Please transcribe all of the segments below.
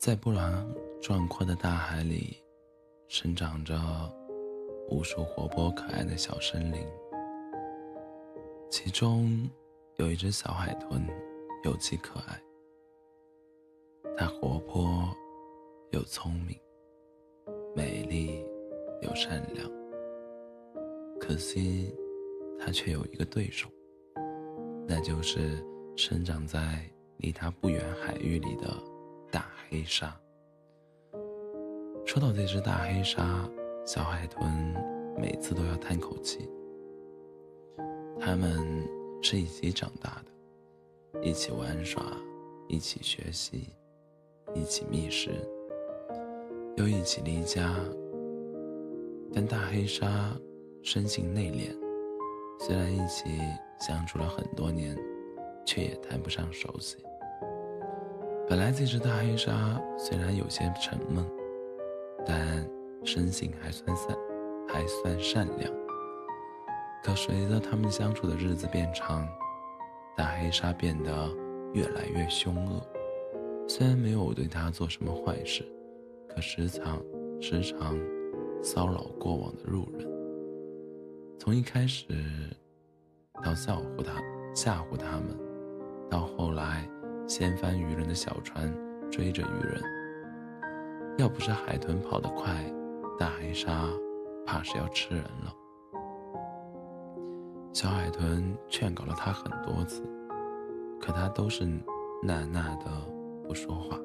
在波澜壮阔的大海里，生长着无数活泼可爱的小生灵。其中有一只小海豚，尤其可爱。它活泼又聪明，美丽又善良。可惜，它却有一个对手，那就是生长在离它不远海域里的。大黑鲨。说到这只大黑鲨，小海豚每次都要叹口气。他们是一起长大的，一起玩耍，一起学习，一起觅食，又一起离家。但大黑鲨生性内敛，虽然一起相处了很多年，却也谈不上熟悉。本来这只大黑鲨虽然有些沉闷，但生性还算善，还算善良。可随着他们相处的日子变长，大黑鲨变得越来越凶恶。虽然没有对它做什么坏事，可时常时常骚扰过往的路人。从一开始到吓唬他吓唬他们，到后来。掀翻渔人的小船，追着渔人。要不是海豚跑得快，大黑鲨怕是要吃人了。小海豚劝告了他很多次，可他都是纳纳的不说话。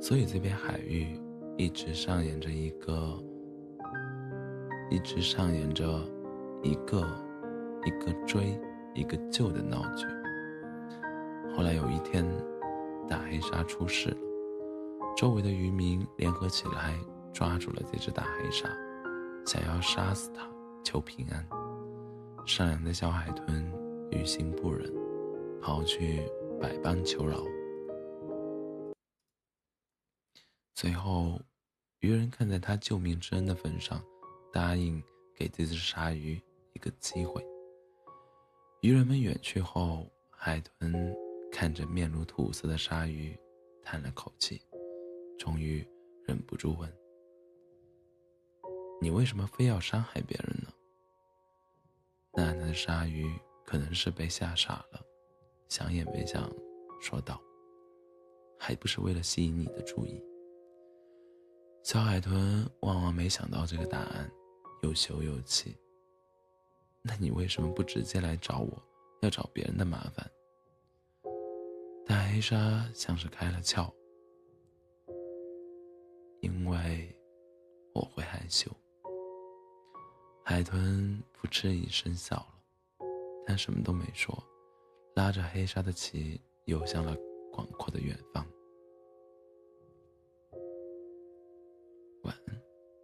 所以这片海域一直上演着一个，一直上演着一个一个追一个救的闹剧。后来有一天，大黑鲨出事了，周围的渔民联合起来抓住了这只大黑鲨，想要杀死它求平安。善良的小海豚于心不忍，跑去百般求饶。最后，渔人看在他救命之恩的份上，答应给这只鲨鱼一个机会。渔人们远去后，海豚。看着面如土色的鲨鱼，叹了口气，终于忍不住问：“你为什么非要伤害别人呢？”那那的鲨鱼可能是被吓傻了，想也没想，说道：“还不是为了吸引你的注意。”小海豚万万没想到这个答案，又羞又气。那你为什么不直接来找我，要找别人的麻烦？大黑鲨像是开了窍，因为我会害羞。海豚扑哧一声笑了，但什么都没说，拉着黑鲨的鳍游向了广阔的远方。